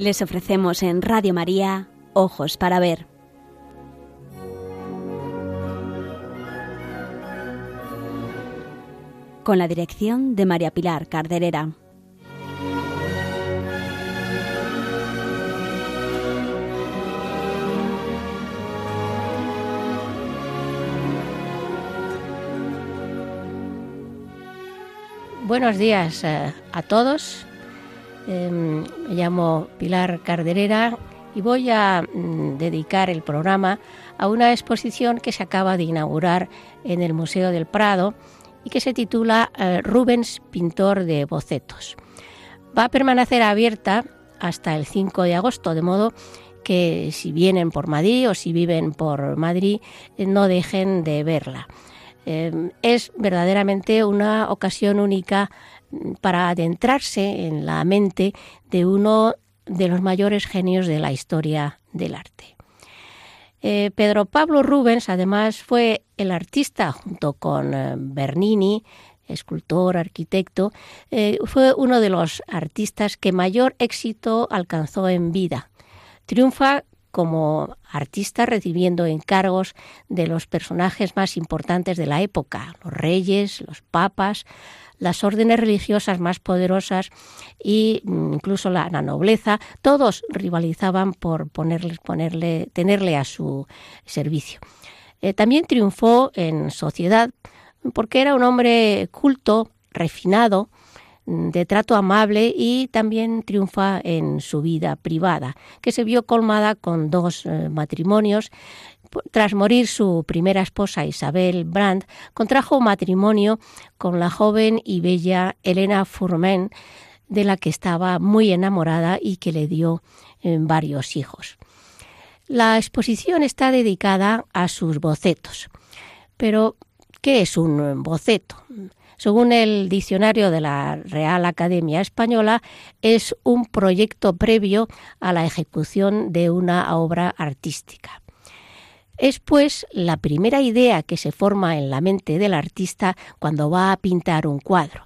Les ofrecemos en Radio María Ojos para Ver. Con la dirección de María Pilar Carderera. Buenos días eh, a todos. Em, me llamo Pilar Carderera y voy a mm, dedicar el programa a una exposición que se acaba de inaugurar en el Museo del Prado y que se titula eh, Rubens, pintor de bocetos. Va a permanecer abierta hasta el 5 de agosto, de modo que si vienen por Madrid o si viven por Madrid, eh, no dejen de verla. Em, es verdaderamente una ocasión única para adentrarse en la mente de uno de los mayores genios de la historia del arte. Eh, Pedro Pablo Rubens, además, fue el artista, junto con eh, Bernini, escultor, arquitecto, eh, fue uno de los artistas que mayor éxito alcanzó en vida. Triunfa como artista recibiendo encargos de los personajes más importantes de la época, los reyes, los papas, las órdenes religiosas más poderosas e incluso la, nobleza, todos rivalizaban por ponerle, ponerle, tenerle a su servicio. Eh, también triunfó en sociedad porque era un hombre culto, refinado, de trato amable y también triunfa en su vida privada, que se vio colmada con dos eh, matrimonios. Tras morir su primera esposa Isabel Brandt, contrajo matrimonio con la joven y bella Elena Fourmen, de la que estaba muy enamorada y que le dio eh, varios hijos. La exposición está dedicada a sus bocetos. Pero, ¿qué es un boceto? Según el diccionario de la Real Academia Española, es un proyecto previo a la ejecución de una obra artística. Es pues la primera idea que se forma en la mente del artista cuando va a pintar un cuadro,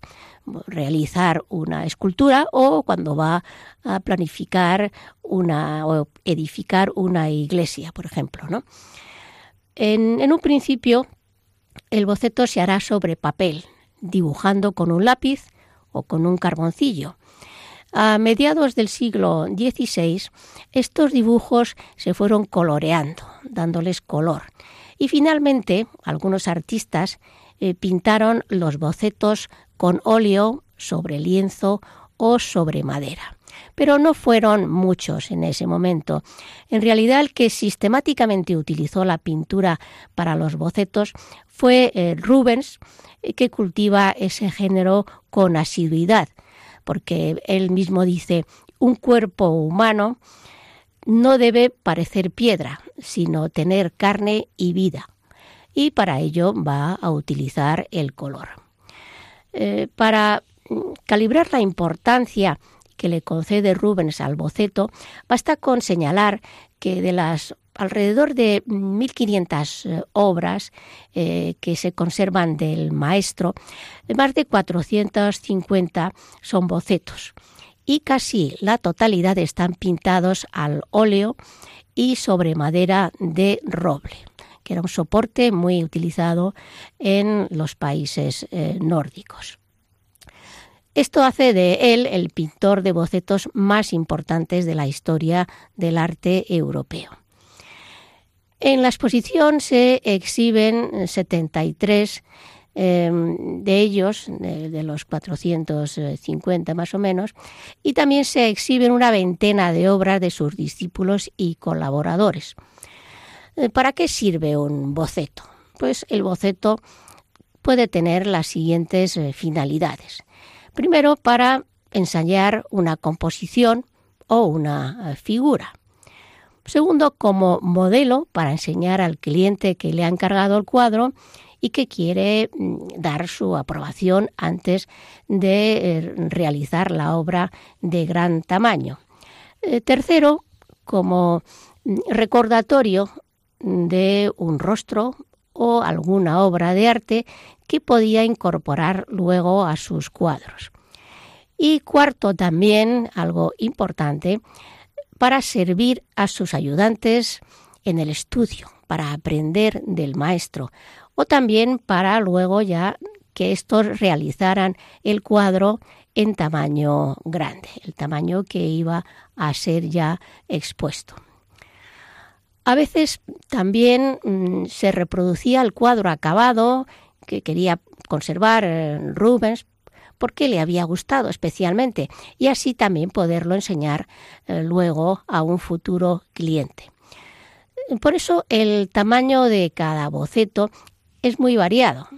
realizar una escultura o cuando va a planificar una o edificar una iglesia, por ejemplo. ¿no? En, en un principio, el boceto se hará sobre papel, dibujando con un lápiz o con un carboncillo. A mediados del siglo XVI, estos dibujos se fueron coloreando, dándoles color. Y finalmente, algunos artistas eh, pintaron los bocetos con óleo sobre lienzo o sobre madera. Pero no fueron muchos en ese momento. En realidad el que sistemáticamente utilizó la pintura para los bocetos fue eh, Rubens, eh, que cultiva ese género con asiduidad, porque él mismo dice, un cuerpo humano no debe parecer piedra, sino tener carne y vida. Y para ello va a utilizar el color. Eh, para calibrar la importancia que le concede Rubens al boceto, basta con señalar que de las alrededor de 1.500 eh, obras eh, que se conservan del maestro, más de 450 son bocetos y casi la totalidad están pintados al óleo y sobre madera de roble, que era un soporte muy utilizado en los países eh, nórdicos. Esto hace de él el pintor de bocetos más importantes de la historia del arte europeo. En la exposición se exhiben 73 em, de ellos, de, los 450 más o menos, y también se exhiben una veintena de obras de sus discípulos y colaboradores. Eh, ¿Para qué sirve un boceto? Pues el boceto puede tener las siguientes eh, finalidades. Primero, para ensayar una composición o una eh, figura. Segundo, como modelo para enseñar al cliente que le ha encargado el cuadro y que quiere mm, dar su aprobación antes de eh, realizar la obra de gran tamaño. Eh, tercero, como mm, recordatorio de un rostro o alguna obra de arte que podía incorporar luego a sus cuadros. Y cuarto también, algo importante, para servir a sus ayudantes en el estudio, para aprender del maestro, o también para luego ya que estos realizaran el cuadro en tamaño grande, el tamaño que iba a ser ya expuesto. A veces también mm, se reproducía el cuadro acabado que quería conservar eh, Rubens porque le había gustado especialmente y así también poderlo enseñar eh, luego a un futuro cliente. Por eso el tamaño de cada boceto es muy variado,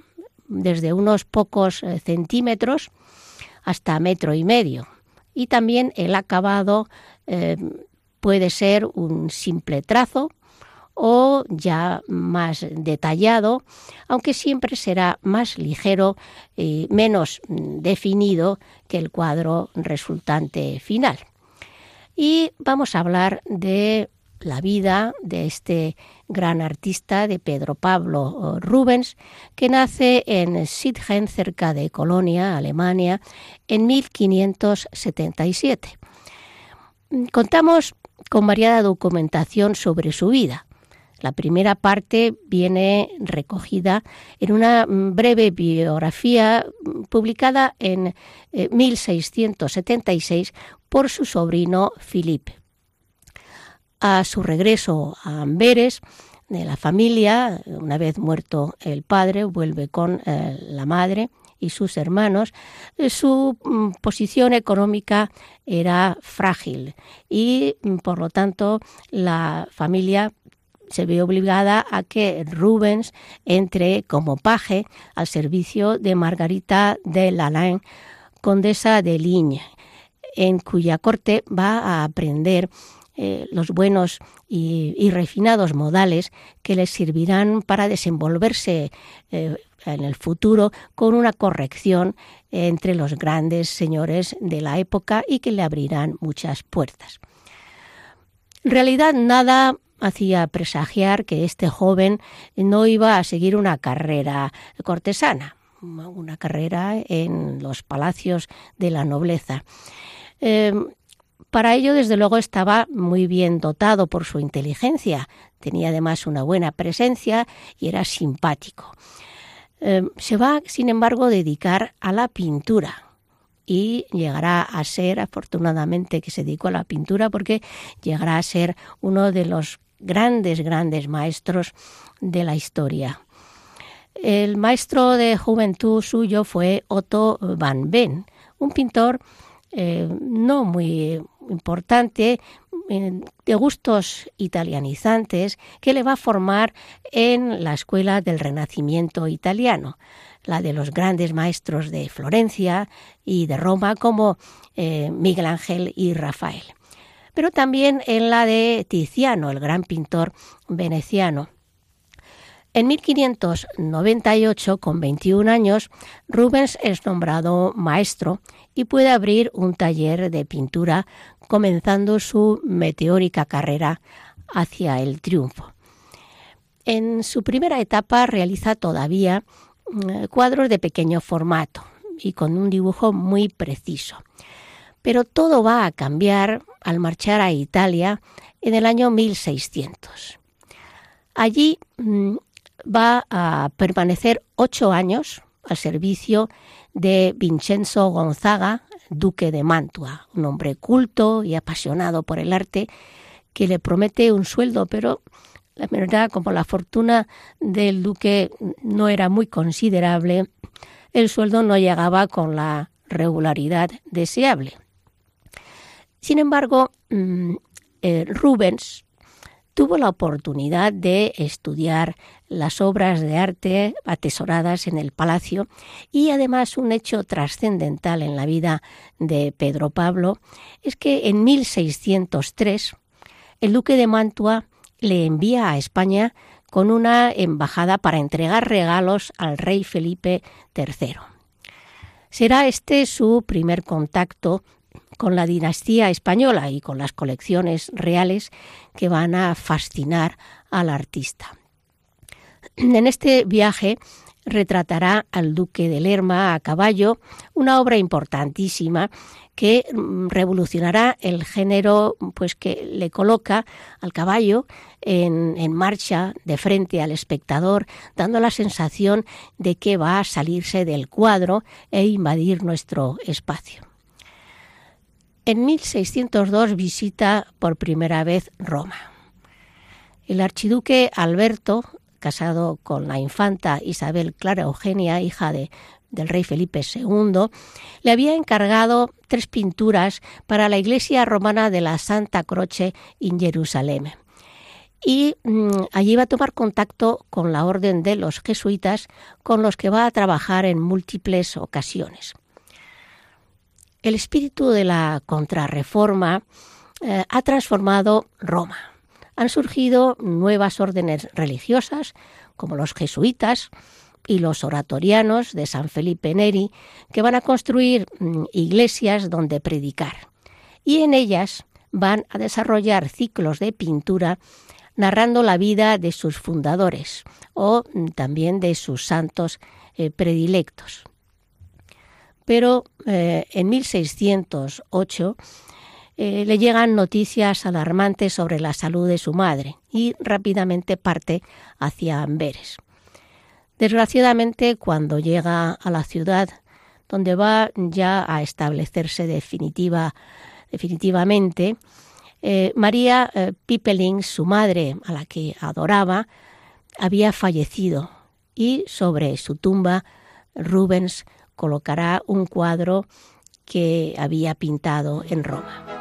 desde unos pocos eh, centímetros hasta metro y medio. Y también el acabado puede ser un simple trazo o ya más detallado, aunque siempre será más ligero y menos definido que el cuadro resultante final. Y vamos a hablar de la vida de este gran artista de Pedro Pablo Rubens, que nace en Sittgen, cerca de Colonia, Alemania, en 1577. Contamos con variada documentación sobre su vida. La primera parte viene recogida en una breve biografía publicada en 1676 eh, por su sobrino Philippe. A su regreso a Amberes, de la familia, una vez muerto el padre, vuelve con eh, la madre y sus hermanos, eh, su mm, posición económica era frágil y, mm, por lo tanto, la familia se ve obligada a que Rubens entre como paje al servicio de Margarita de Lalain, condesa de Ligne, en cuya corte va a aprender eh, los buenos y, refinados modales que le servirán para desenvolverse eh, en el futuro con una corrección entre los grandes señores de la época y que le abrirán muchas puertas. En realidad nada hacía presagiar que este joven no iba a seguir una carrera cortesana, una carrera en los palacios de la nobleza. Em, para ello, desde luego, estaba muy bien dotado por su inteligencia, tenía además una buena presencia y era simpático. Em, se va, sin embargo, a dedicar a la pintura, y llegará a ser, afortunadamente que se dedicó a la pintura, porque llegará a ser uno de los grandes, grandes maestros de la historia. El maestro de juventud suyo fue Otto van Ben, un pintor eh, no muy importante, eh, de gustos italianizantes, que le va a formar en la escuela del Renacimiento italiano, la de los grandes maestros de Florencia y de Roma como eh, Miguel Ángel y Rafael pero también en la de Tiziano, el gran pintor veneciano. En 1598, con 21 años, Rubens es nombrado maestro y puede abrir un taller de pintura, comenzando su meteórica carrera hacia el triunfo. En su primera etapa realiza todavía mm, cuadros de pequeño formato y con un dibujo muy preciso. Pero todo va a cambiar al marchar a Italia en el año 1600. Allí mm, va a permanecer ocho años al servicio de Vincenzo Gonzaga, duque de Mantua, un hombre culto y apasionado por el arte que le promete un sueldo, pero la verdad, como la fortuna del duque no era muy considerable, el sueldo no llegaba con la regularidad deseable. Sin embargo, mm, eh, Rubens tuvo la oportunidad de estudiar las obras de arte atesoradas en el palacio y además un hecho trascendental en la vida de Pedro Pablo es que en 1603 el duque de Mantua le envía a España con una embajada para entregar regalos al rey Felipe III. Será este su primer contacto con la dinastía española y con las colecciones reales que van a fascinar al artista. En este viaje retratará al duque de Lerma a caballo, una obra importantísima que mm, revolucionará el género pues que le coloca al caballo en, en, marcha de frente al espectador, dando la sensación de que va a salirse del cuadro e invadir nuestro espacio. En 1602 visita por primera vez Roma. El archiduque Alberto, casado con la infanta Isabel Clara Eugenia, hija de, del rey Felipe II, le había encargado tres pinturas para la iglesia romana de la Santa Croce en Jerusalén. Y mm, allí va a tomar contacto con la orden de los jesuitas, con los que va a trabajar en múltiples ocasiones. El espíritu de la contrarreforma eh, ha transformado Roma han surgido nuevas órdenes religiosas, como los jesuitas y los oratorianos de San Felipe Neri, que van a construir mm, iglesias donde predicar. Y en ellas van a desarrollar ciclos de pintura narrando la vida de sus fundadores o mm, también de sus santos eh, predilectos. Pero eh, en 1608 eh, le llegan noticias alarmantes sobre la salud de su madre y rápidamente parte hacia Amberes. Desgraciadamente, cuando llega a la ciudad, donde va ya a establecerse definitiva, definitivamente, eh, María eh, su madre, a la que adoraba, había fallecido y sobre su tumba Rubens colocará un cuadro que había pintado en Roma.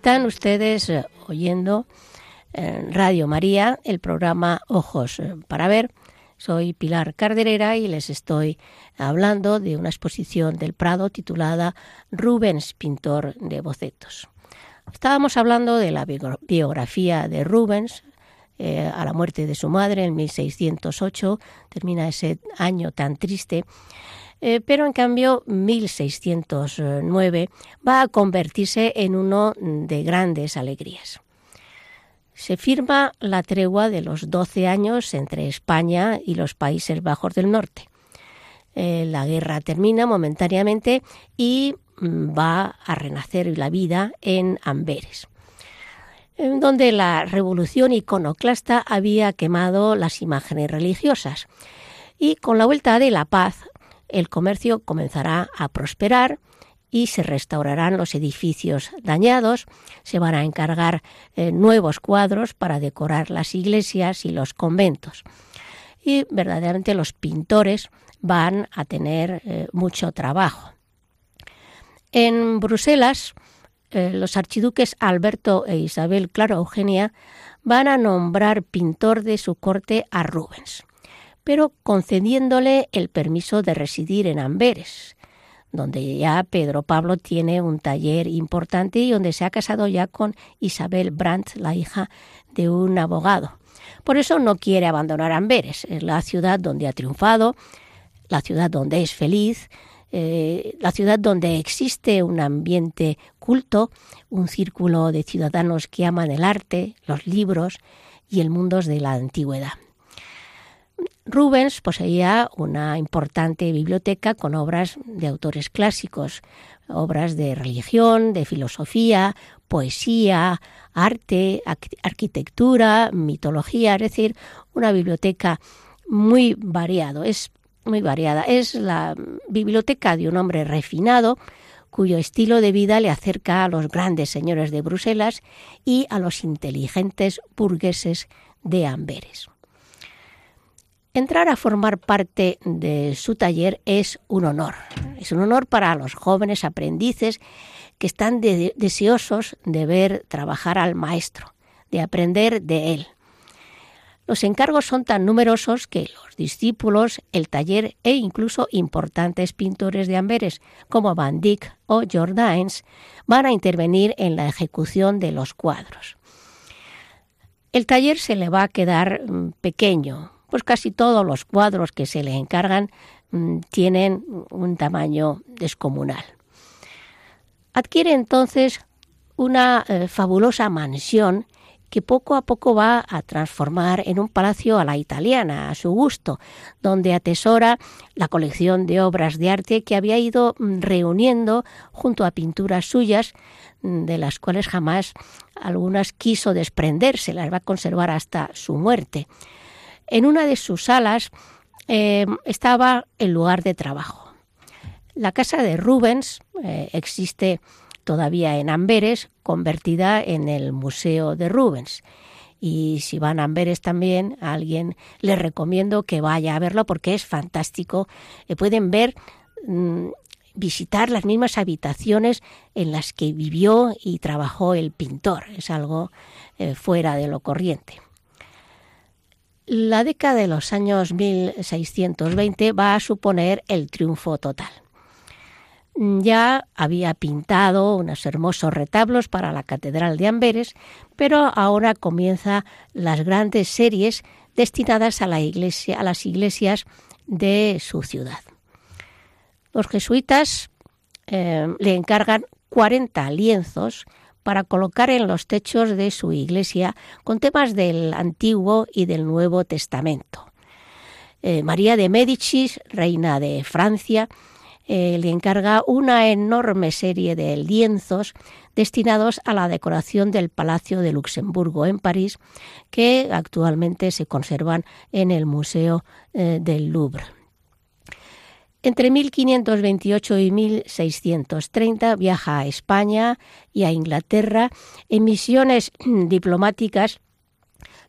Están ustedes eh, oyendo en Radio María el programa Ojos eh, para Ver. Soy Pilar Carderera y les estoy hablando de una exposición del Prado titulada Rubens, pintor de bocetos. Estábamos hablando de la biografía de Rubens, eh, a la muerte de su madre en 1608, termina ese año tan triste, eh, pero en cambio 1609 va a convertirse en uno de grandes alegrías. Se firma la tregua de los 12 años entre España y los Países Bajos del Norte. Eh, la guerra termina momentáneamente y mm, va a renacer la vida en Amberes donde la revolución iconoclasta había quemado las imágenes religiosas. Y con la vuelta de la paz, el comercio comenzará a prosperar y se restaurarán los edificios dañados, se van a encargar eh, nuevos cuadros para decorar las iglesias y los conventos. Y verdaderamente los pintores van a tener eh, mucho trabajo. En Bruselas, eh, los archiduques Alberto e Isabel Clara Eugenia van a nombrar pintor de su corte a Rubens pero concediéndole el permiso de residir en Amberes, donde ya Pedro Pablo tiene un taller importante y donde se ha casado ya con Isabel Brandt, la hija de un abogado. Por eso no quiere abandonar Amberes, es la ciudad donde ha triunfado, la ciudad donde es feliz, eh, la ciudad donde existe un ambiente culto, un círculo de ciudadanos que aman el arte, los libros y el mundo de la antigüedad. Rubens poseía una importante biblioteca con obras de autores clásicos, obras de religión, de filosofía, poesía, arte, arquitectura, mitología, es decir, una biblioteca muy variado, es muy variada. Es la biblioteca de un hombre refinado cuyo estilo de vida le acerca a los grandes señores de Bruselas y a los inteligentes burgueses de Amberes. Entrar a formar parte de su taller es un honor. Es un honor para los jóvenes aprendices que están deseosos de ver trabajar al maestro, de aprender de él. Los encargos son tan numerosos que los discípulos, el taller e incluso importantes pintores de Amberes como Van Dyck o Jordaens van a intervenir en la ejecución de los cuadros. El taller se le va a quedar mm, pequeño, pues casi todos los cuadros que se le encargan mm, tienen un tamaño descomunal. Adquiere entonces una eh, fabulosa mansión que poco a poco va a transformar en un palacio a la italiana, a su gusto, donde atesora la colección de obras de arte que había ido mm, reuniendo junto a pinturas suyas, mm, de las cuales jamás algunas quiso desprenderse, las va a conservar hasta su muerte. En una de sus salas eh, estaba el lugar de trabajo. La casa de Rubens eh, existe todavía en Amberes, convertida en el Museo de Rubens. Y si van a Amberes también, a alguien les recomiendo que vaya a verlo porque es fantástico. Eh, pueden ver, mm, visitar las mismas habitaciones en las que vivió y trabajó el pintor. Es algo fuera de lo corriente. La década de los años 1620 va a suponer el triunfo total. Ya había pintado unos hermosos retablos para la Catedral de Amberes, pero ahora comienza las grandes series destinadas a, la iglesia, a las iglesias de su ciudad. Los jesuitas eh, le encargan 40 lienzos para colocar en los techos de su iglesia con temas del Antiguo y del Nuevo Testamento. Eh, María de Médicis, reina de Francia, eh, le encarga una enorme serie de lienzos destinados a la decoración del Palacio de Luxemburgo en París, que actualmente se conservan en el Museo eh, del Louvre. Entre 1528 y 1630 viaja a España y a Inglaterra en misiones diplomáticas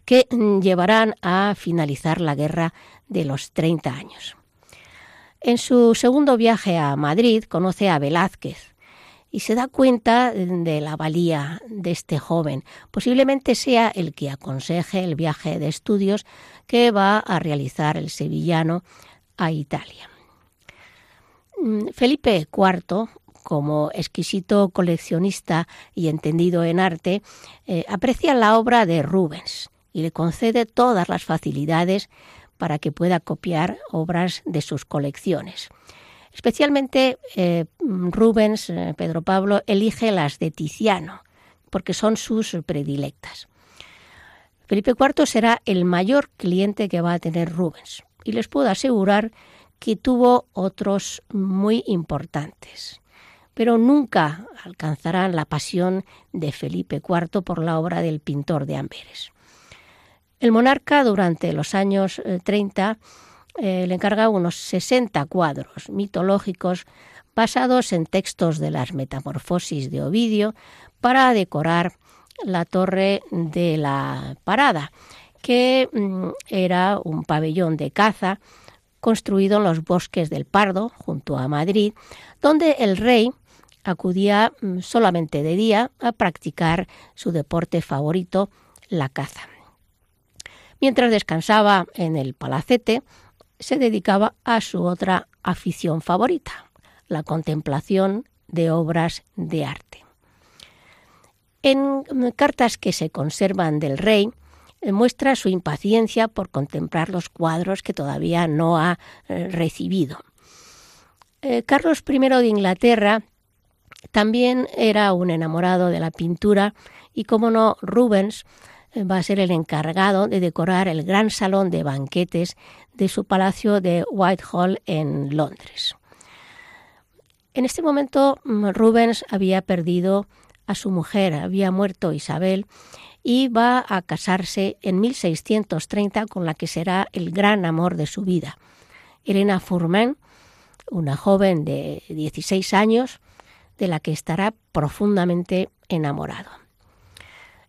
que llevarán a finalizar la guerra de los 30 años. En su segundo viaje a Madrid conoce a Velázquez y se da cuenta de la valía de este joven. Posiblemente sea el que aconseje el viaje de estudios que va a realizar el sevillano a Italia. Mm, Felipe IV, como exquisito coleccionista y entendido en arte, eh, aprecia la obra de Rubens y le concede todas las facilidades para que pueda copiar obras de sus colecciones. Especialmente eh, Rubens, eh, Pedro Pablo, elige las de Tiziano, porque son sus predilectas. Felipe IV será el mayor cliente que va a tener Rubens, y les puedo asegurar que tuvo otros muy importantes, pero nunca alcanzarán la pasión de Felipe IV por la obra del pintor de Amberes. El monarca durante los años 30 eh, eh, le encarga unos 60 cuadros mitológicos basados en textos de las Metamorfosis de Ovidio para decorar la torre de la parada, que mm, era un pabellón de caza construido en los bosques del Pardo, junto a Madrid, donde el rey acudía mm, solamente de día a practicar su deporte favorito, la caza. Mientras descansaba en el palacete, se dedicaba a su otra afición favorita, la contemplación de obras de arte. En mm, cartas que se conservan del rey, muestra su impaciencia por contemplar los cuadros que todavía no ha eh, recibido. Eh, Carlos I de Inglaterra también era un enamorado de la pintura y, como no, Rubens eh, va a ser el encargado de decorar el gran salón de banquetes de su palacio de Whitehall en Londres. En este momento mm, Rubens había perdido a su mujer, había muerto Isabel y va a casarse en 1630 con la que será el gran amor de su vida, Elena Fourmen, una joven de 16 años de la que estará profundamente enamorado.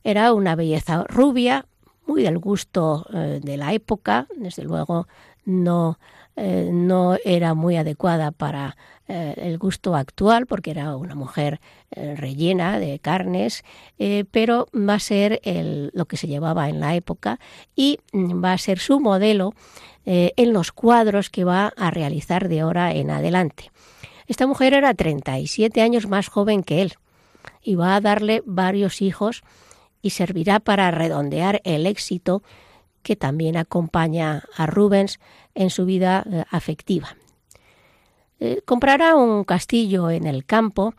Era una belleza rubia, muy del gusto eh, de la época, desde luego no, eh, no era muy adecuada para eh, el gusto actual porque era una mujer rellena de carnes, pero va a ser lo que se llevaba en la época y mm, va a ser su modelo en los cuadros que va a realizar de ahora en adelante. Esta mujer era 37 años más joven que él y va a darle varios hijos y servirá para redondear el éxito que también acompaña a Rubens en su vida eh, afectiva. Eh, comprará un castillo en el campo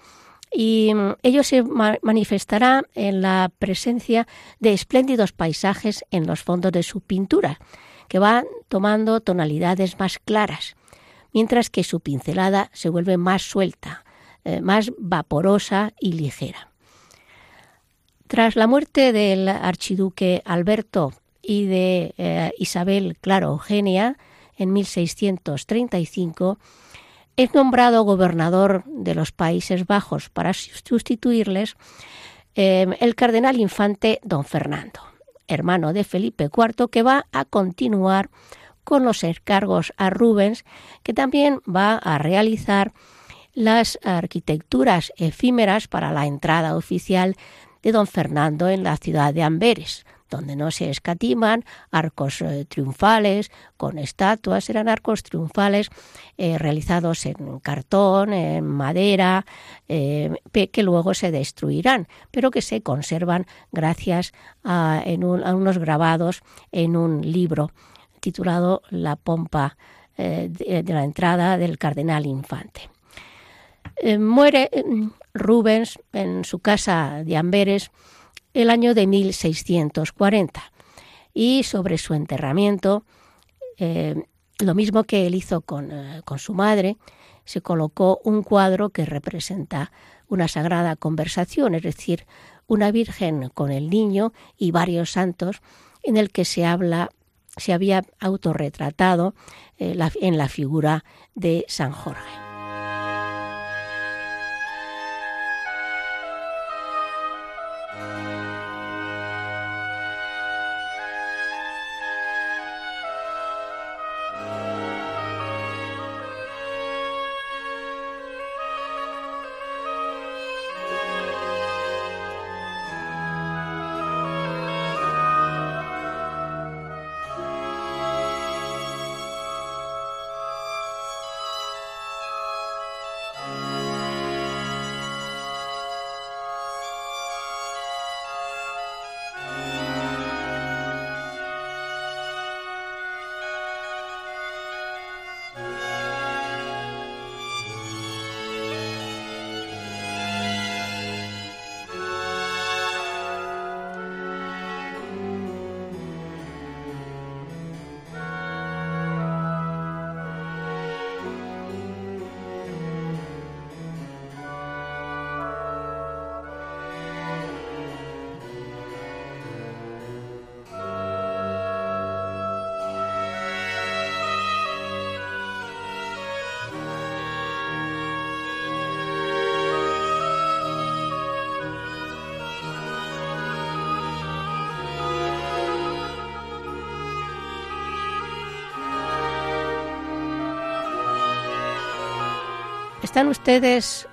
y mm, ello se manifestará en la presencia de espléndidos paisajes en los fondos de su pintura, que van tomando tonalidades más claras, mientras que su pincelada se vuelve más suelta, eh, más vaporosa y ligera. Tras la muerte del archiduque Alberto y de eh, Isabel, claro, Eugenia, en 1635, es nombrado gobernador de los Países Bajos para sustituirles eh, el cardenal infante don Fernando, hermano de Felipe IV, que va a continuar con los encargos a Rubens, que también va a realizar las arquitecturas efímeras para la entrada oficial de don Fernando en la ciudad de Amberes, donde no se escatiman arcos eh, triunfales con estatuas, eran arcos triunfales eh, realizados en cartón, en madera, eh, que luego se destruirán, pero que se conservan gracias a, unos grabados en un libro titulado La pompa de la entrada del cardenal infante. Muere Rubens en su casa de Amberes el año de 1640 y sobre su enterramiento, eh, lo mismo que él hizo con, con su madre, se colocó un cuadro que representa una sagrada conversación, es decir, una virgen con el niño y varios santos en el que se habla se había autorretratado en la figura de San Jorge. Están ustedes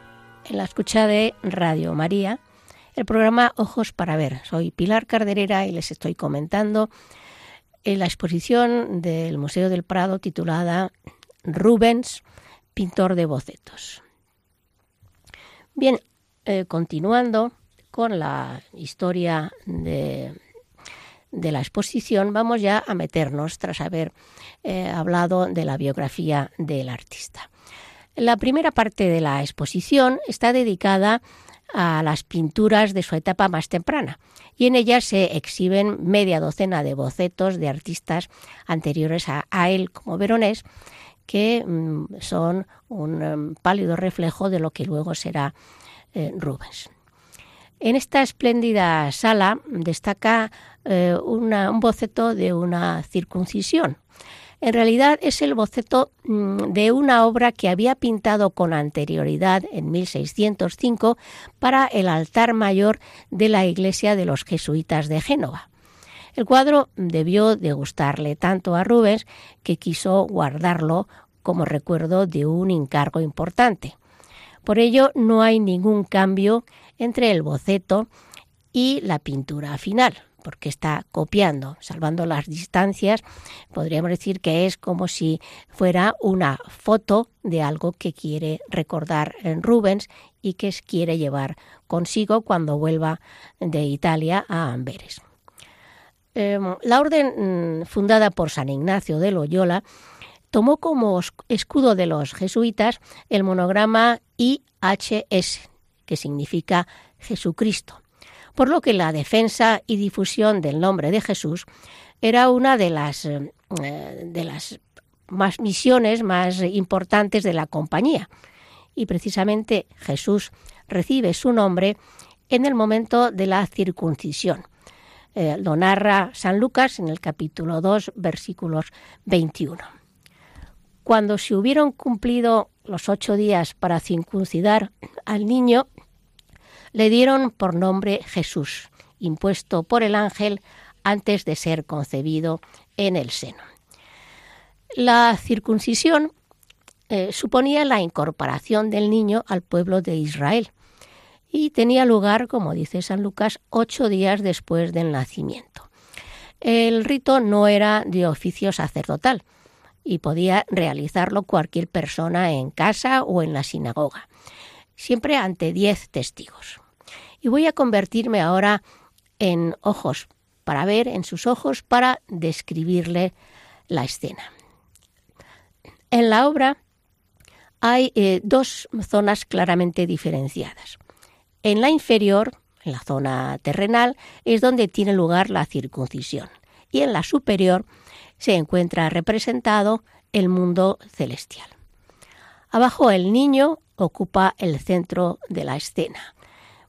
en la escucha de Radio María, el programa Ojos para Ver. Soy Pilar Carderera y les estoy comentando en la exposición del Museo del Prado titulada Rubens, pintor de bocetos. Bien, eh, continuando con la historia de, de, la exposición, vamos ya a meternos tras haber eh, hablado de la biografía del artista. La primera parte de la exposición está dedicada a las pinturas de su etapa más temprana y en ella se exhiben media docena de bocetos de artistas anteriores a, él como Veronés que mm, son un mm, pálido reflejo de lo que luego será eh, Rubens. En esta espléndida sala destaca eh, un boceto de una circuncisión en realidad es el boceto mm, de una obra que había pintado con anterioridad en 1605 para el altar mayor de la iglesia de los jesuitas de Génova. El cuadro debió de gustarle tanto a Rubens que quiso guardarlo como recuerdo de un encargo importante. Por ello no hay ningún cambio entre el boceto y la pintura final, porque está copiando, salvando las distancias, podríamos decir que es como si fuera una foto de algo que quiere recordar en Rubens y que quiere llevar consigo cuando vuelva de Italia a Amberes. Em, la orden mm, fundada por San Ignacio de Loyola tomó como escudo de los jesuitas el monograma IHS, que significa Jesucristo, por lo que la defensa y difusión del nombre de Jesús era una de las, eh, de las más misiones más importantes de la compañía. Y precisamente Jesús recibe su nombre en el momento de la circuncisión. Eh, lo narra San Lucas en el capítulo 2, versículos 21. Cuando se hubieron cumplido los ocho días para circuncidar al niño, le dieron por nombre Jesús, impuesto por el ángel antes de ser concebido en el seno. La circuncisión eh, suponía la incorporación del niño al pueblo de Israel y tenía lugar, como dice San Lucas, ocho días después del nacimiento. El rito no era de oficio sacerdotal y podía realizarlo cualquier persona en casa o en la sinagoga siempre ante diez testigos. Y voy a convertirme ahora en ojos para ver, en sus ojos, para describirle la escena. En la obra hay eh, dos zonas claramente diferenciadas. En la inferior, en la zona terrenal, es donde tiene lugar la circuncisión. Y en la superior se encuentra representado el mundo celestial. Abajo el niño ocupa el centro de la escena.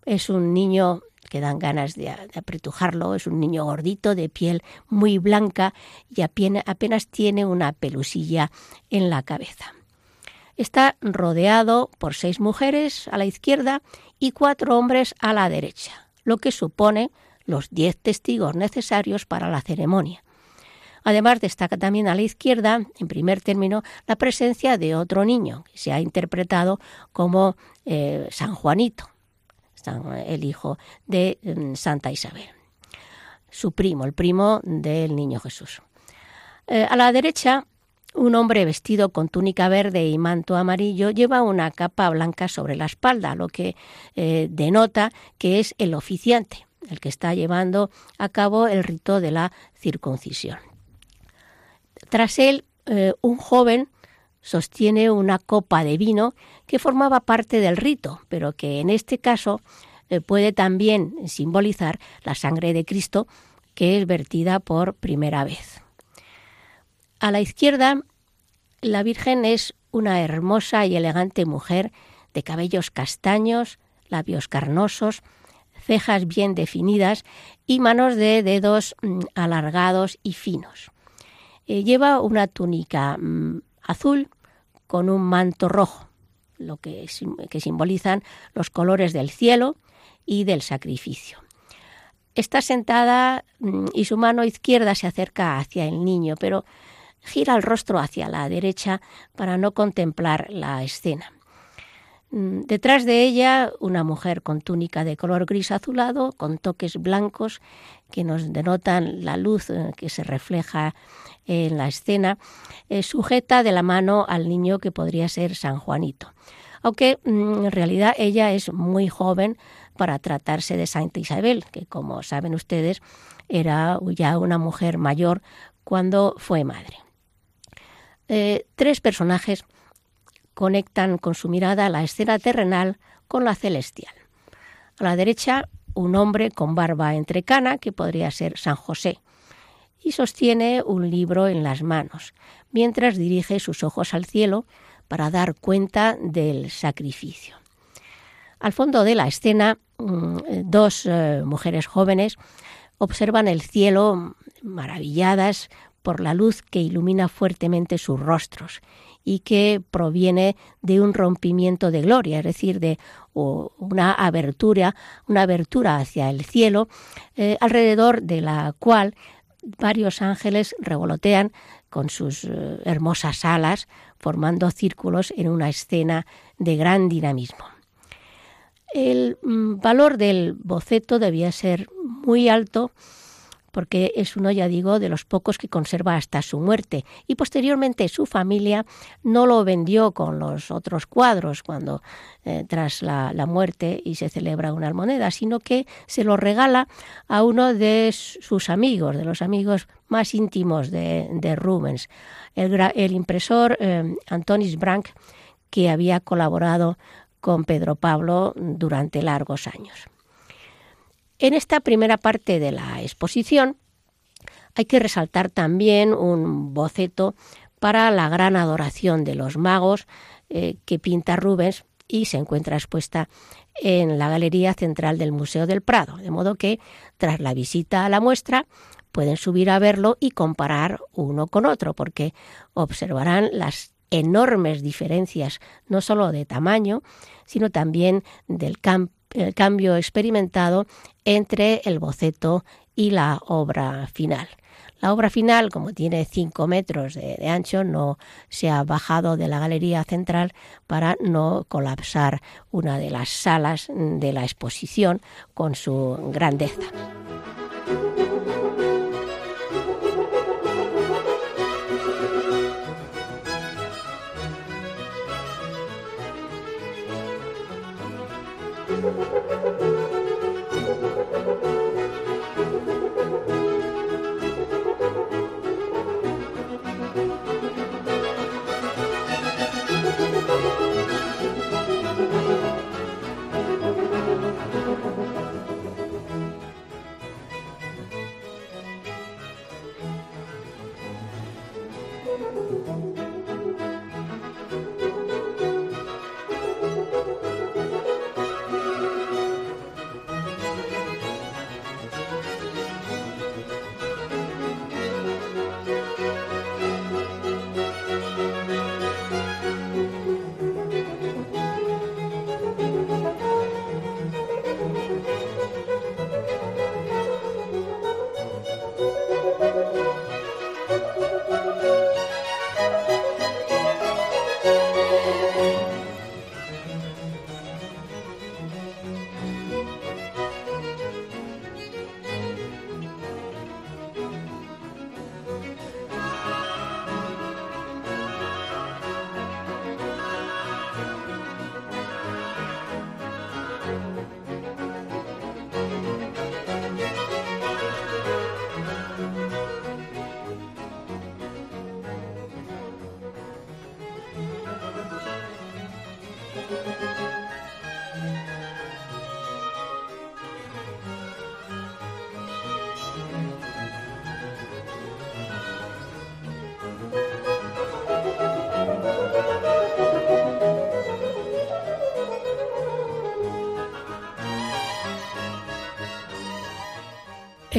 Es un niño que dan ganas de, apretujarlo, es un niño gordito de piel muy blanca y apenas, tiene una pelusilla en la cabeza. Está rodeado por seis mujeres a la izquierda y cuatro hombres a la derecha, lo que supone los diez testigos necesarios para la ceremonia. Además, destaca también a la izquierda, en primer término, la presencia de otro niño, que se ha interpretado como eh, San Juanito, el hijo de mm, Santa Isabel, su primo, el primo del niño Jesús. Eh, a la derecha, un hombre vestido con túnica verde y manto amarillo lleva una capa blanca sobre la espalda, lo que eh, denota que es el oficiante, el que está llevando a cabo el rito de la circuncisión. Tras él, eh, un joven sostiene una copa de vino que formaba parte del rito, pero que en este caso eh, puede también simbolizar la sangre de Cristo que es vertida por primera vez. A la izquierda, la Virgen es una hermosa y elegante mujer de cabellos castaños, labios carnosos, cejas bien definidas y manos de dedos mm, alargados y finos. Eh, lleva una túnica mm, azul con un manto rojo, lo que, que simbolizan los colores del cielo y del sacrificio. Está sentada mm, y su mano izquierda se acerca hacia el niño, pero gira el rostro hacia la derecha para no contemplar la escena. Mm, detrás de ella, una mujer con túnica de color gris azulado, con toques blancos que nos denotan la luz eh, que se refleja en la escena, eh, sujeta de la mano al niño que podría ser San Juanito. Aunque mm, en realidad ella es muy joven para tratarse de Santa Isabel, que como saben ustedes era ya una mujer mayor cuando fue madre. Eh, tres personajes conectan con su mirada la escena terrenal con la celestial. A la derecha, un hombre con barba entrecana, que podría ser San José, y sostiene un libro en las manos, mientras dirige sus ojos al cielo para dar cuenta del sacrificio. Al fondo de la escena, mm, dos eh, mujeres jóvenes observan el cielo maravilladas por la luz que ilumina fuertemente sus rostros y que proviene de un rompimiento de gloria, es decir, de una abertura, una abertura hacia el cielo, eh, alrededor de la cual varios ángeles revolotean con sus eh, hermosas alas, formando círculos en una escena de gran dinamismo. El mm, valor del boceto debía ser muy alto porque es uno, ya digo, de los pocos que conserva hasta su muerte. Y posteriormente su familia no lo vendió con los otros cuadros cuando eh, tras la, muerte y se celebra una almoneda, sino que se lo regala a uno de sus amigos, de los amigos más íntimos de, Rubens, el, impresor eh, Antonis Branc, que había colaborado con Pedro Pablo durante largos años. En esta primera parte de la exposición hay que resaltar también un boceto para la gran adoración de los magos eh, que pinta Rubens y se encuentra expuesta en la Galería Central del Museo del Prado, de modo que tras la visita a la muestra pueden subir a verlo y comparar uno con otro, porque observarán las enormes diferencias, no solo de tamaño, sino también del campo el cambio experimentado entre el boceto y la obra final. La obra final, como tiene 5 metros de, de, ancho, no se ha bajado de la galería central para no colapsar una de las salas de la exposición con su grandeza.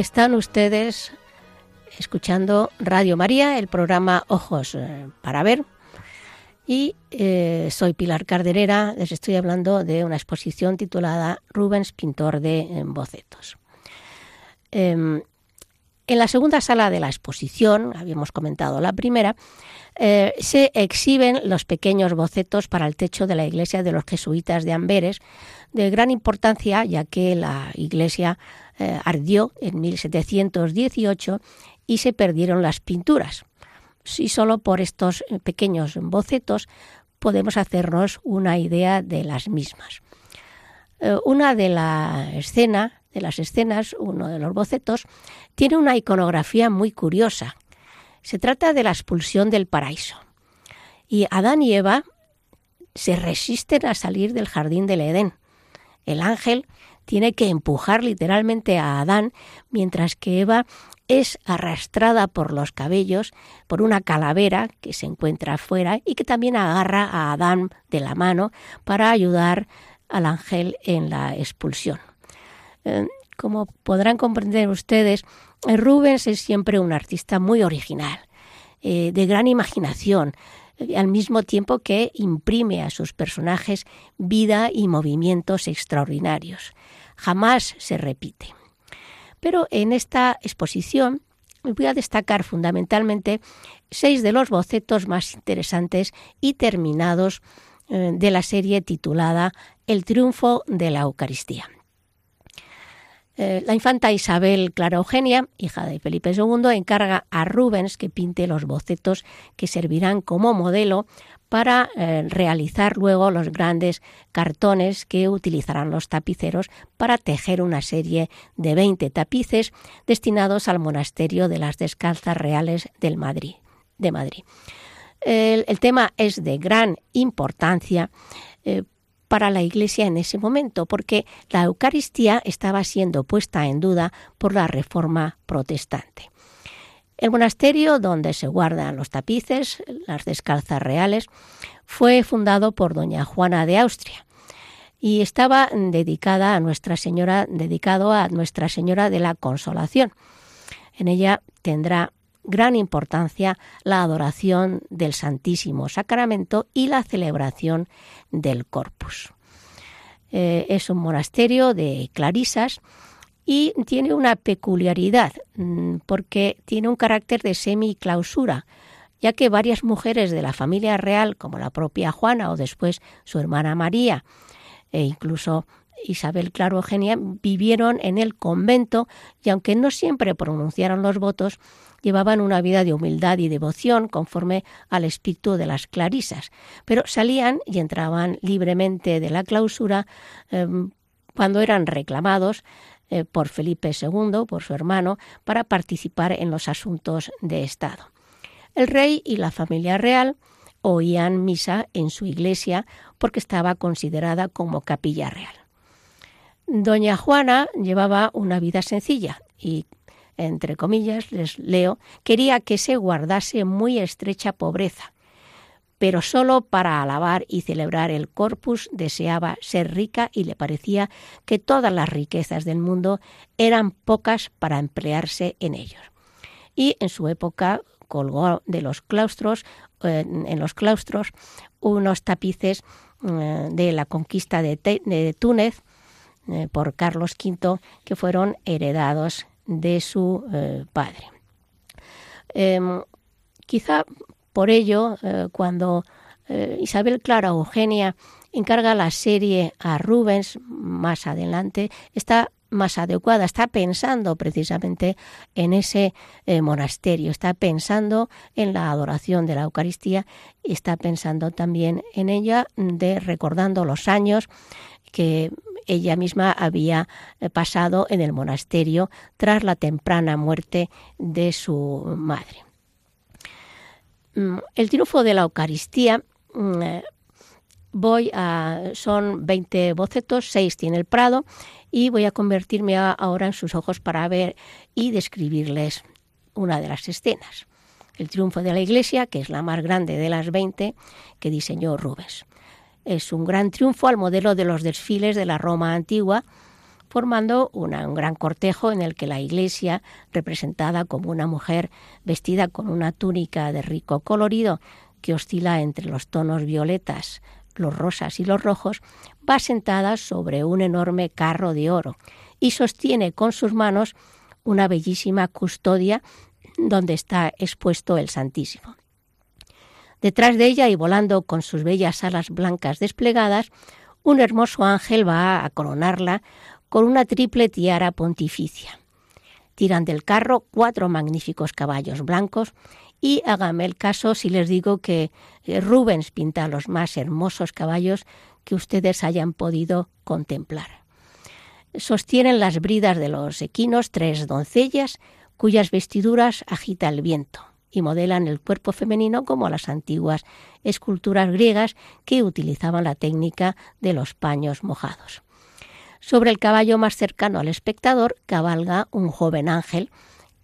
Están ustedes escuchando Radio María, el programa Ojos eh, para Ver. Y eh, soy Pilar Carderera, les estoy hablando de una exposición titulada Rubens, pintor de bocetos. Em, en la segunda sala de la exposición, habíamos comentado la primera, eh, se exhiben los pequeños bocetos para el techo de la iglesia de los jesuitas de Amberes, de gran importancia ya que la iglesia eh, ardió en 1718 y se perdieron las pinturas. Si solo por estos eh, pequeños bocetos podemos hacernos una idea de las mismas. Una de la escena, de las escenas, uno de los bocetos, tiene una iconografía muy curiosa. Se trata de la expulsión del paraíso. Y Adán y Eva se resisten a salir del jardín del Edén. El ángel tiene que empujar literalmente a Adán, mientras que Eva es arrastrada por los cabellos por una calavera que se encuentra afuera y que también agarra a Adán de la mano para ayudar al ángel en la expulsión. Eh, como podrán comprender ustedes, Rubens es siempre un artista muy original, eh, de gran imaginación, al mismo tiempo que imprime a sus personajes vida y movimientos extraordinarios. Jamás se repite. Pero en esta exposición voy a destacar fundamentalmente seis de los bocetos más interesantes y terminados eh, de la serie titulada El triunfo de la Eucaristía. Eh, la infanta Isabel Clara Eugenia, hija de Felipe II, encarga a Rubens que pinte los bocetos que servirán como modelo para eh, realizar luego los grandes cartones que utilizarán los tapiceros para tejer una serie de 20 tapices destinados al monasterio de las Descalzas Reales del Madrid, de Madrid. El, tema es de gran importancia eh, para la Iglesia en ese momento, porque la Eucaristía estaba siendo puesta en duda por la Reforma protestante. El monasterio donde se guardan los tapices, las descalzas reales, fue fundado por doña Juana de Austria y estaba dedicada a Nuestra Señora, dedicado a Nuestra Señora de la Consolación. En ella tendrá gran importancia la adoración del Santísimo Sacramento y la celebración del Corpus. Eh, es un monasterio de clarisas y tiene una peculiaridad mm, porque tiene un carácter de semi-clausura, ya que varias mujeres de la familia real, como la propia Juana o después su hermana María, e incluso Isabel Claro Eugenia, vivieron en el convento y aunque no siempre pronunciaron los votos, llevaban una vida de humildad y devoción conforme al espíritu de las clarisas, pero salían y entraban libremente de la clausura em, cuando eran reclamados eh, por Felipe II, por su hermano, para participar en los asuntos de Estado. El rey y la familia real oían misa en su iglesia porque estaba considerada como capilla real. Doña Juana llevaba una vida sencilla y entre comillas, les leo, quería que se guardase muy estrecha pobreza, pero solo para alabar y celebrar el corpus deseaba ser rica y le parecía que todas las riquezas del mundo eran pocas para emplearse en ellos. Y en su época colgó de los claustros, eh, en los claustros, unos tapices eh, de la conquista de, Túnez eh, por Carlos V que fueron heredados de su eh, padre. Em, quizá por ello, eh, cuando eh, Isabel Clara Eugenia encarga la serie a Rubens más adelante, está más adecuada, está pensando precisamente en ese monasterio, está pensando en la adoración de la Eucaristía y está pensando también en ella de recordando los años que ella misma había eh, pasado en el monasterio tras la temprana muerte de su madre. Mm, el triunfo de la Eucaristía mm, eh, voy a son 20 bocetos, 6 tiene el Prado y voy a convertirme ahora en sus ojos para ver y describirles una de las escenas. El triunfo de la Iglesia, que es la más grande de las 20 que diseñó Rubens. Es un gran triunfo al modelo de los desfiles de la Roma antigua, formando un gran cortejo en el que la iglesia, representada como una mujer vestida con una túnica de rico colorido que oscila entre los tonos violetas, los rosas y los rojos, va sentada sobre un enorme carro de oro y sostiene con sus manos una bellísima custodia donde está expuesto el Santísimo. Detrás de ella y volando con sus bellas alas blancas desplegadas, un hermoso ángel va a coronarla con una triple tiara pontificia. Tiran del carro cuatro magníficos caballos blancos y hágame el caso si les digo que eh, Rubens pinta los más hermosos caballos que ustedes hayan podido contemplar. Sostienen las bridas de los equinos tres doncellas cuyas vestiduras agita el viento y modelan el cuerpo femenino como las antiguas esculturas griegas que utilizaban la técnica de los paños mojados. Sobre el caballo más cercano al espectador cabalga un joven ángel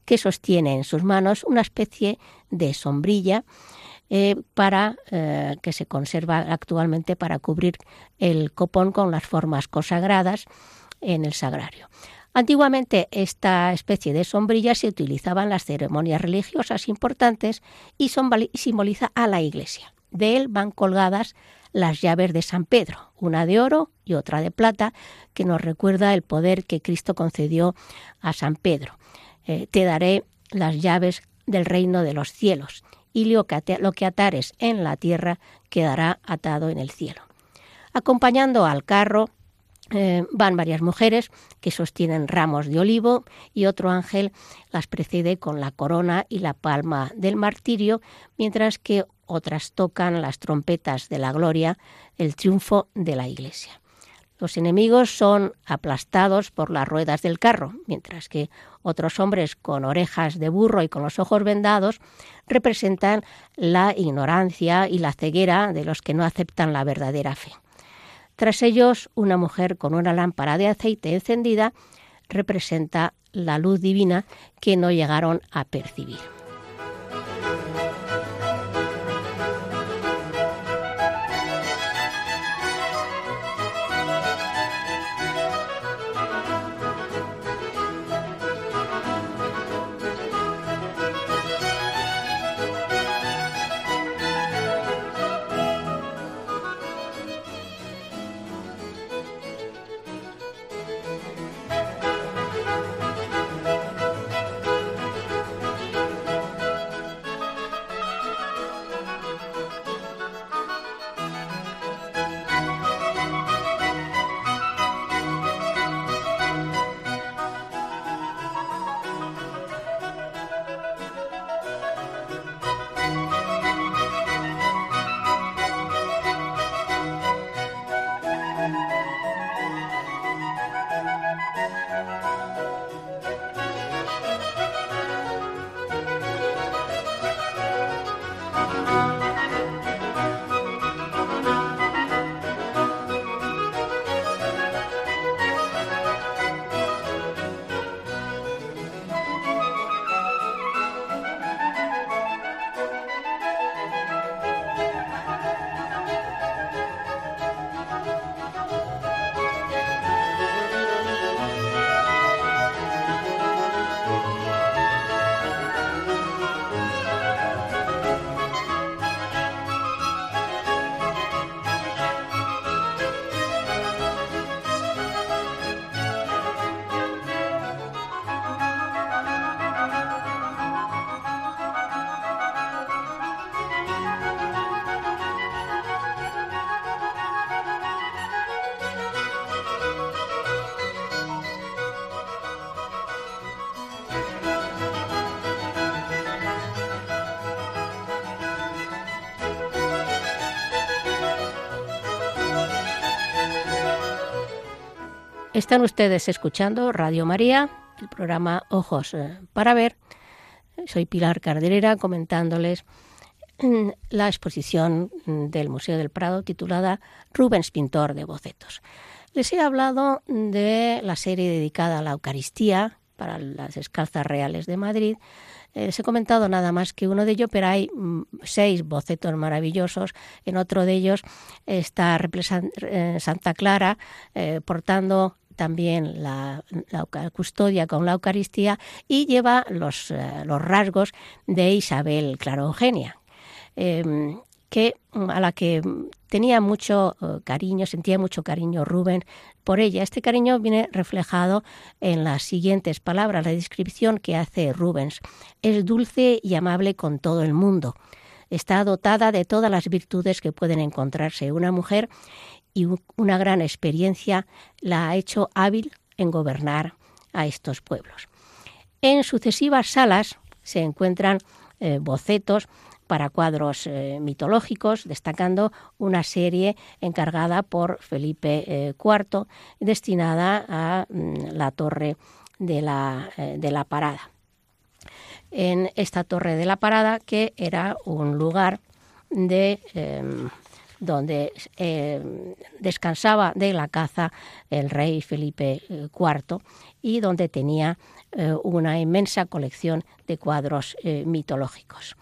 que sostiene en sus manos una especie de sombrilla eh, para eh, que se conserva actualmente para cubrir el copón con las formas consagradas en el sagrario. Antiguamente esta especie de sombrilla se utilizaba en las ceremonias religiosas importantes y simboliza a la Iglesia. De él van colgadas las llaves de San Pedro, una de oro y otra de plata, que nos recuerda el poder que Cristo concedió a San Pedro. Eh, te daré las llaves del reino de los cielos, y lo que atares en la tierra quedará atado en el cielo. Acompañando al carro eh, van varias mujeres que sostienen ramos de olivo y otro ángel las precede con la corona y la palma del martirio, mientras que otras tocan las trompetas de la gloria, el triunfo de la Iglesia. Los enemigos son aplastados por las ruedas del carro, mientras que otros hombres con orejas de burro y con los ojos vendados representan la ignorancia y la ceguera de los que no aceptan la verdadera fe. Tras ellos, una mujer con una lámpara de aceite encendida representa la luz divina que no llegaron a percibir. Están ustedes escuchando Radio María, el programa Ojos eh, para Ver. Soy Pilar Carderera comentándoles mm, la exposición mm, del Museo del Prado titulada Rubens Pintor de Bocetos. Les he hablado de la serie dedicada a la Eucaristía para las Escalzas Reales de Madrid. Eh, les he comentado nada más que uno de ellos, pero hay mm, seis bocetos maravillosos. En otro de ellos está eh, Santa Clara portando también la, custodia con la Eucaristía y lleva los, eh, los rasgos de Isabel Claro Eugenia. Em, que, a la que tenía mucho eh, cariño, sentía mucho cariño Rubén por ella. Este cariño viene reflejado en las siguientes palabras, la descripción que hace Rubens. Es dulce y amable con todo el mundo. Está dotada de todas las virtudes que pueden encontrarse una mujer y una gran experiencia la ha hecho hábil en gobernar a estos pueblos. En sucesivas salas se encuentran eh, bocetos para cuadros eh, mitológicos, destacando una serie encargada por Felipe IV, eh, destinada a mm, la torre de la, de la parada. En esta torre de la parada, que era un lugar de em, donde eh, descansaba de la caza el rey Felipe IV eh, y donde tenía eh, una inmensa colección de cuadros mitológicos.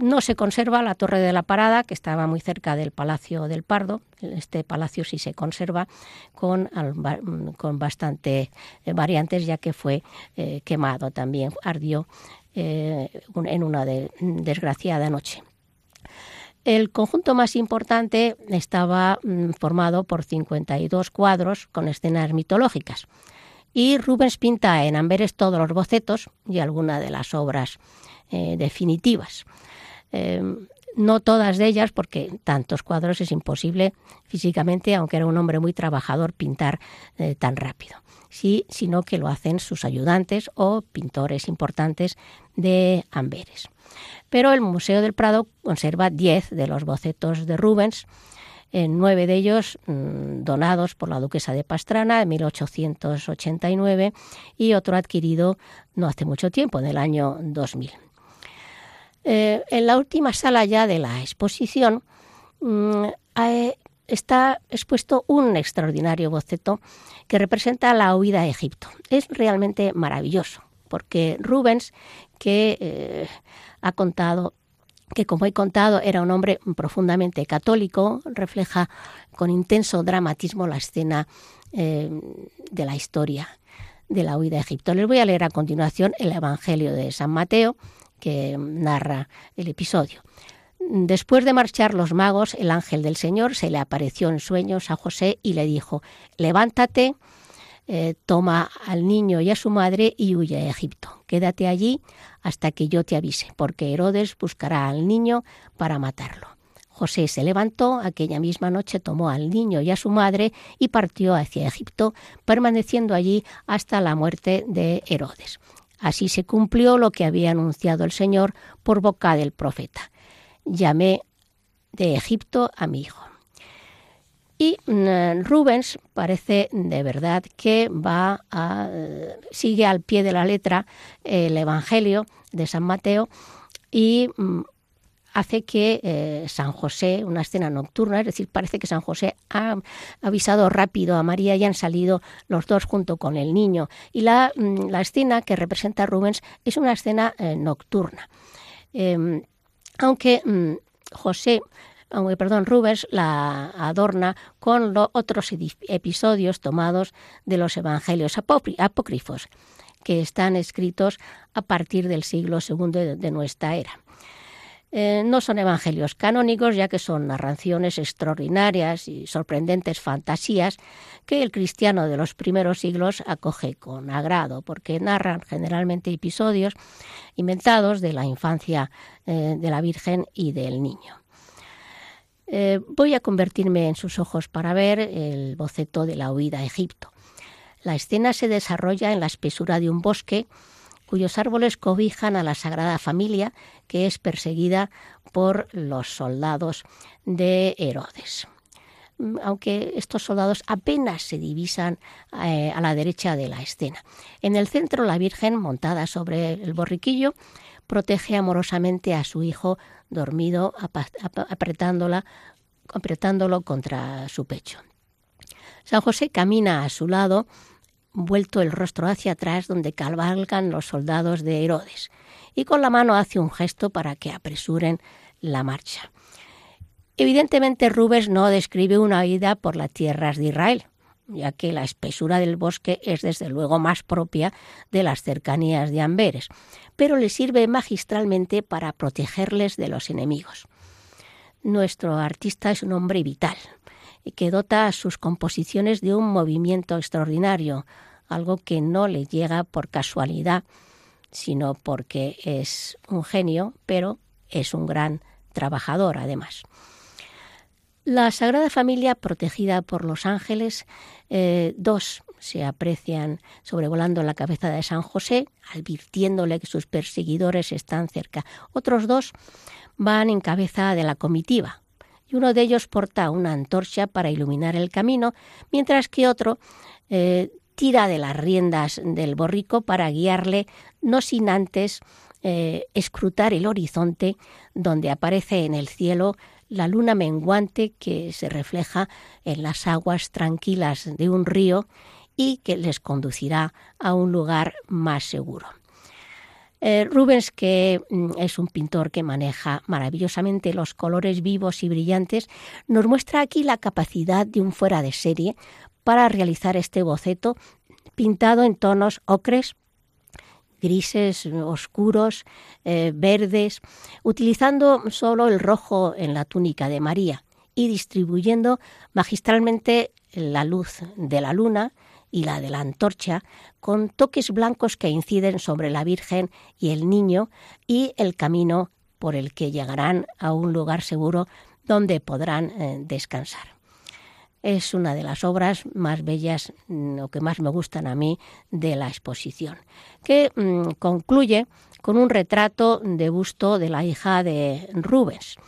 No se conserva la Torre de la Parada, que estaba muy cerca del Palacio del Pardo. Este palacio sí se conserva con, con bastante variantes, ya que fue quemado también, ardió en una desgraciada noche. El conjunto más importante estaba mm, formado por 52 cuadros con escenas mitológicas. Y Rubens pinta en Amberes todos los bocetos y algunas de las obras eh, definitivas. Em, no todas de ellas, porque tantos cuadros es imposible físicamente, aunque era un hombre muy trabajador, pintar eh, tan rápido. Sí, sino que lo hacen sus ayudantes o pintores importantes de Amberes. Pero el Museo del Prado conserva 10 de los bocetos de Rubens, nueve de ellos mm, donados por la duquesa de Pastrana en 1889 y otro adquirido no hace mucho tiempo, en el año 2000. Eh, en la última sala ya de la exposición mm, está expuesto un extraordinario boceto que representa la huida a Egipto. Es realmente maravilloso, porque Rubens, que eh, ha contado que como he contado era un hombre profundamente católico, refleja con intenso dramatismo la escena eh, de la historia de la huida a Egipto. Les voy a leer a continuación el Evangelio de San Mateo, que narra el episodio. Después de marchar los magos, el ángel del Señor se le apareció en sueños a José y le dijo, levántate, eh, toma al niño y a su madre y huye a Egipto. Quédate allí hasta que yo te avise, porque Herodes buscará al niño para matarlo. José se levantó aquella misma noche, tomó al niño y a su madre y partió hacia Egipto, permaneciendo allí hasta la muerte de Herodes. Así se cumplió lo que había anunciado el Señor por boca del profeta. Llamé de Egipto a mi hijo. Y mm, Rubens parece de verdad que va a, sigue al pie de la letra el Evangelio de San Mateo y mm, hace que eh, San José, una escena nocturna, es decir, parece que San José ha avisado rápido a María y han salido los dos junto con el niño. Y la, mm, escena que representa Rubens es una escena eh, nocturna. Em, aunque José perdón, Rubens la adorna con otros episodios tomados de los evangelios apócrifos, que están escritos a partir del siglo II de, nuestra era. Eh, no son evangelios canónicos, ya que son narraciones extraordinarias y sorprendentes fantasías que el cristiano de los primeros siglos acoge con agrado, porque narran generalmente episodios inventados de la infancia eh, de la Virgen y del niño. Eh, voy a convertirme en sus ojos para ver el boceto de la huida a Egipto. La escena se desarrolla en la espesura de un bosque cuyos árboles cobijan a la Sagrada Familia, que es perseguida por los soldados de Herodes. Mm, aunque estos soldados apenas se divisan eh, a la derecha de la escena. En el centro, la Virgen, montada sobre el borriquillo, protege amorosamente a su hijo dormido, apretándola, apretándolo contra su pecho. San José camina a su lado, vuelto el rostro hacia atrás donde cabalgan los soldados de Herodes, y con la mano hace un gesto para que apresuren la marcha. Evidentemente Rubens no describe una ida por las tierras de Israel, ya que la espesura del bosque es desde luego más propia de las cercanías de Amberes, pero le sirve magistralmente para protegerles de los enemigos. Nuestro artista es un hombre vital, que dota a sus composiciones de un movimiento extraordinario, algo que no le llega por casualidad, sino porque es un genio, pero es un gran trabajador además. La Sagrada Familia, protegida por los ángeles, eh, dos se aprecian sobrevolando la cabeza de San José, advirtiéndole que sus perseguidores están cerca. Otros dos van en cabeza de la comitiva, y uno de ellos porta una antorcha para iluminar el camino, mientras que otro eh, tira de las riendas del borrico para guiarle, no sin antes eh, escrutar el horizonte donde aparece en el cielo la luna menguante que se refleja en las aguas tranquilas de un río y que les conducirá a un lugar más seguro. Eh, Rubens, que mm, es un pintor que maneja maravillosamente los colores vivos y brillantes, nos muestra aquí la capacidad de un fuera de serie para realizar este boceto pintado en tonos ocres, grises, oscuros, eh, verdes, utilizando solo el rojo en la túnica de María y distribuyendo magistralmente la luz de la luna y la de la antorcha, con toques blancos que inciden sobre la Virgen y el niño y el camino por el que llegarán a un lugar seguro donde podrán eh, descansar. Es una de las obras más bellas mm, o que más me gustan a mí de la exposición, que mm, concluye con un retrato de busto de la hija de Rubens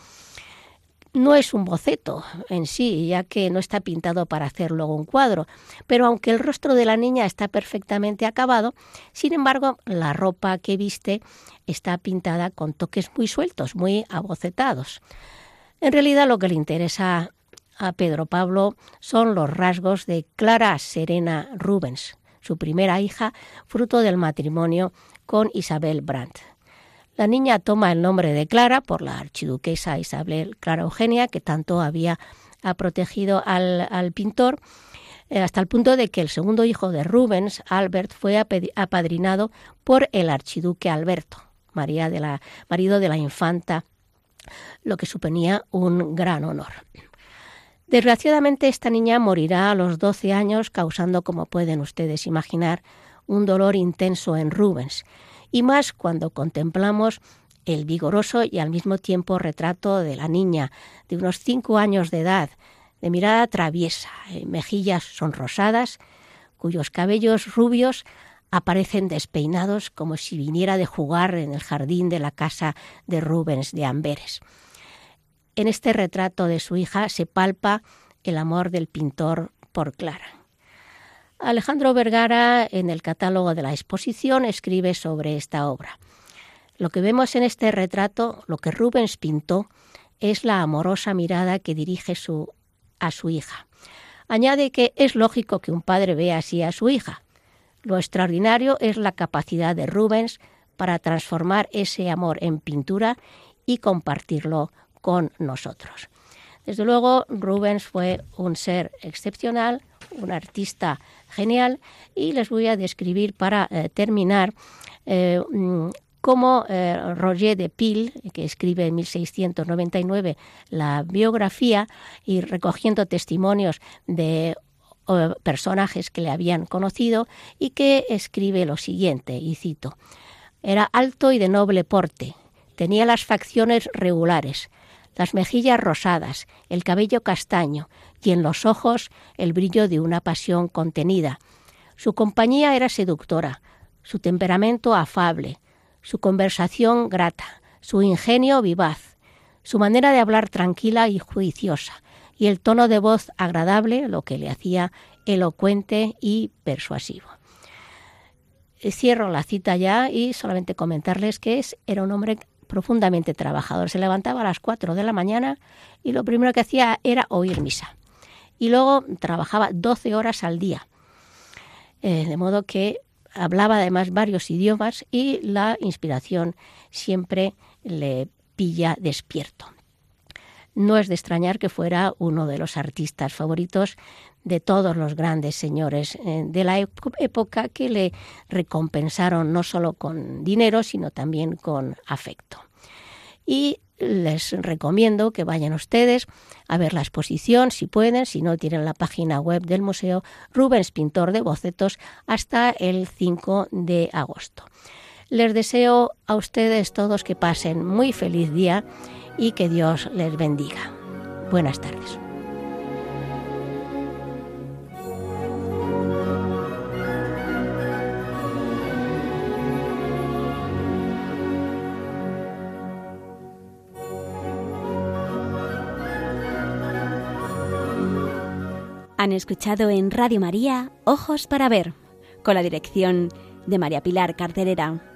no es un boceto en sí, ya que no está pintado para hacer luego un cuadro, pero aunque el rostro de la niña está perfectamente acabado, sin embargo, la ropa que viste está pintada con toques muy sueltos, muy abocetados. En realidad lo que le interesa a Pedro Pablo son los rasgos de Clara Serena Rubens, su primera hija, fruto del matrimonio con Isabel Brandt. La niña toma el nombre de Clara por la archiduquesa Isabel Clara Eugenia, que tanto había ha protegido al, pintor, eh, hasta el punto de que el segundo hijo de Rubens, Albert, fue apadrinado por el archiduque Alberto, marido de la infanta, lo que suponía un gran honor. Desgraciadamente esta niña morirá a los 12 años, causando, como pueden ustedes imaginar, un dolor intenso en Rubens, y más cuando contemplamos el vigoroso y al mismo tiempo retrato de la niña de unos cinco años de edad, de mirada traviesa, eh, mejillas sonrosadas, cuyos cabellos rubios aparecen despeinados como si viniera de jugar en el jardín de la casa de Rubens de Amberes. En este retrato de su hija se palpa el amor del pintor por Clara. Alejandro Vergara, en el catálogo de la exposición, escribe sobre esta obra. Lo que vemos en este retrato, lo que Rubens pintó, es la amorosa mirada que dirige a su hija. Añade que es lógico que un padre vea así a su hija. Lo extraordinario es la capacidad de Rubens para transformar ese amor en pintura y compartirlo con nosotros. Desde luego, Rubens fue un ser excepcional, un artista genial y les voy a describir para eh, terminar eh, mm, cómo eh, Roger de Pile, que escribe en 1699 la biografía y recogiendo testimonios de personajes que le habían conocido y que escribe lo siguiente, y cito, era alto y de noble porte, tenía las facciones regulares, las mejillas rosadas, el cabello castaño y en los ojos el brillo de una pasión contenida. Su compañía era seductora, su temperamento afable, su conversación grata, su ingenio vivaz, su manera de hablar tranquila y juiciosa, y el tono de voz agradable, lo que le hacía elocuente y persuasivo. Cierro la cita ya y solamente comentarles que es, era un hombre profundamente trabajador. Se levantaba a las 4 de la mañana y lo primero que hacía era oír misa. Y luego trabajaba 12 horas al día. Eh, de modo que hablaba además varios idiomas y la inspiración siempre le pilla despierto. No es de extrañar que fuera uno de los artistas favoritos de todos los grandes señores eh, de la época que le recompensaron no solo con dinero, sino también con afecto. Y les recomiendo que vayan ustedes a ver la exposición, si pueden, si no tienen la página web del museo Rubens Pintor de Bocetos hasta el 5 de agosto. Les deseo a ustedes todos que pasen muy feliz día y que Dios les bendiga. Buenas tardes. Han escuchado en Radio María Ojos para Ver, con la dirección de María Pilar Carterera.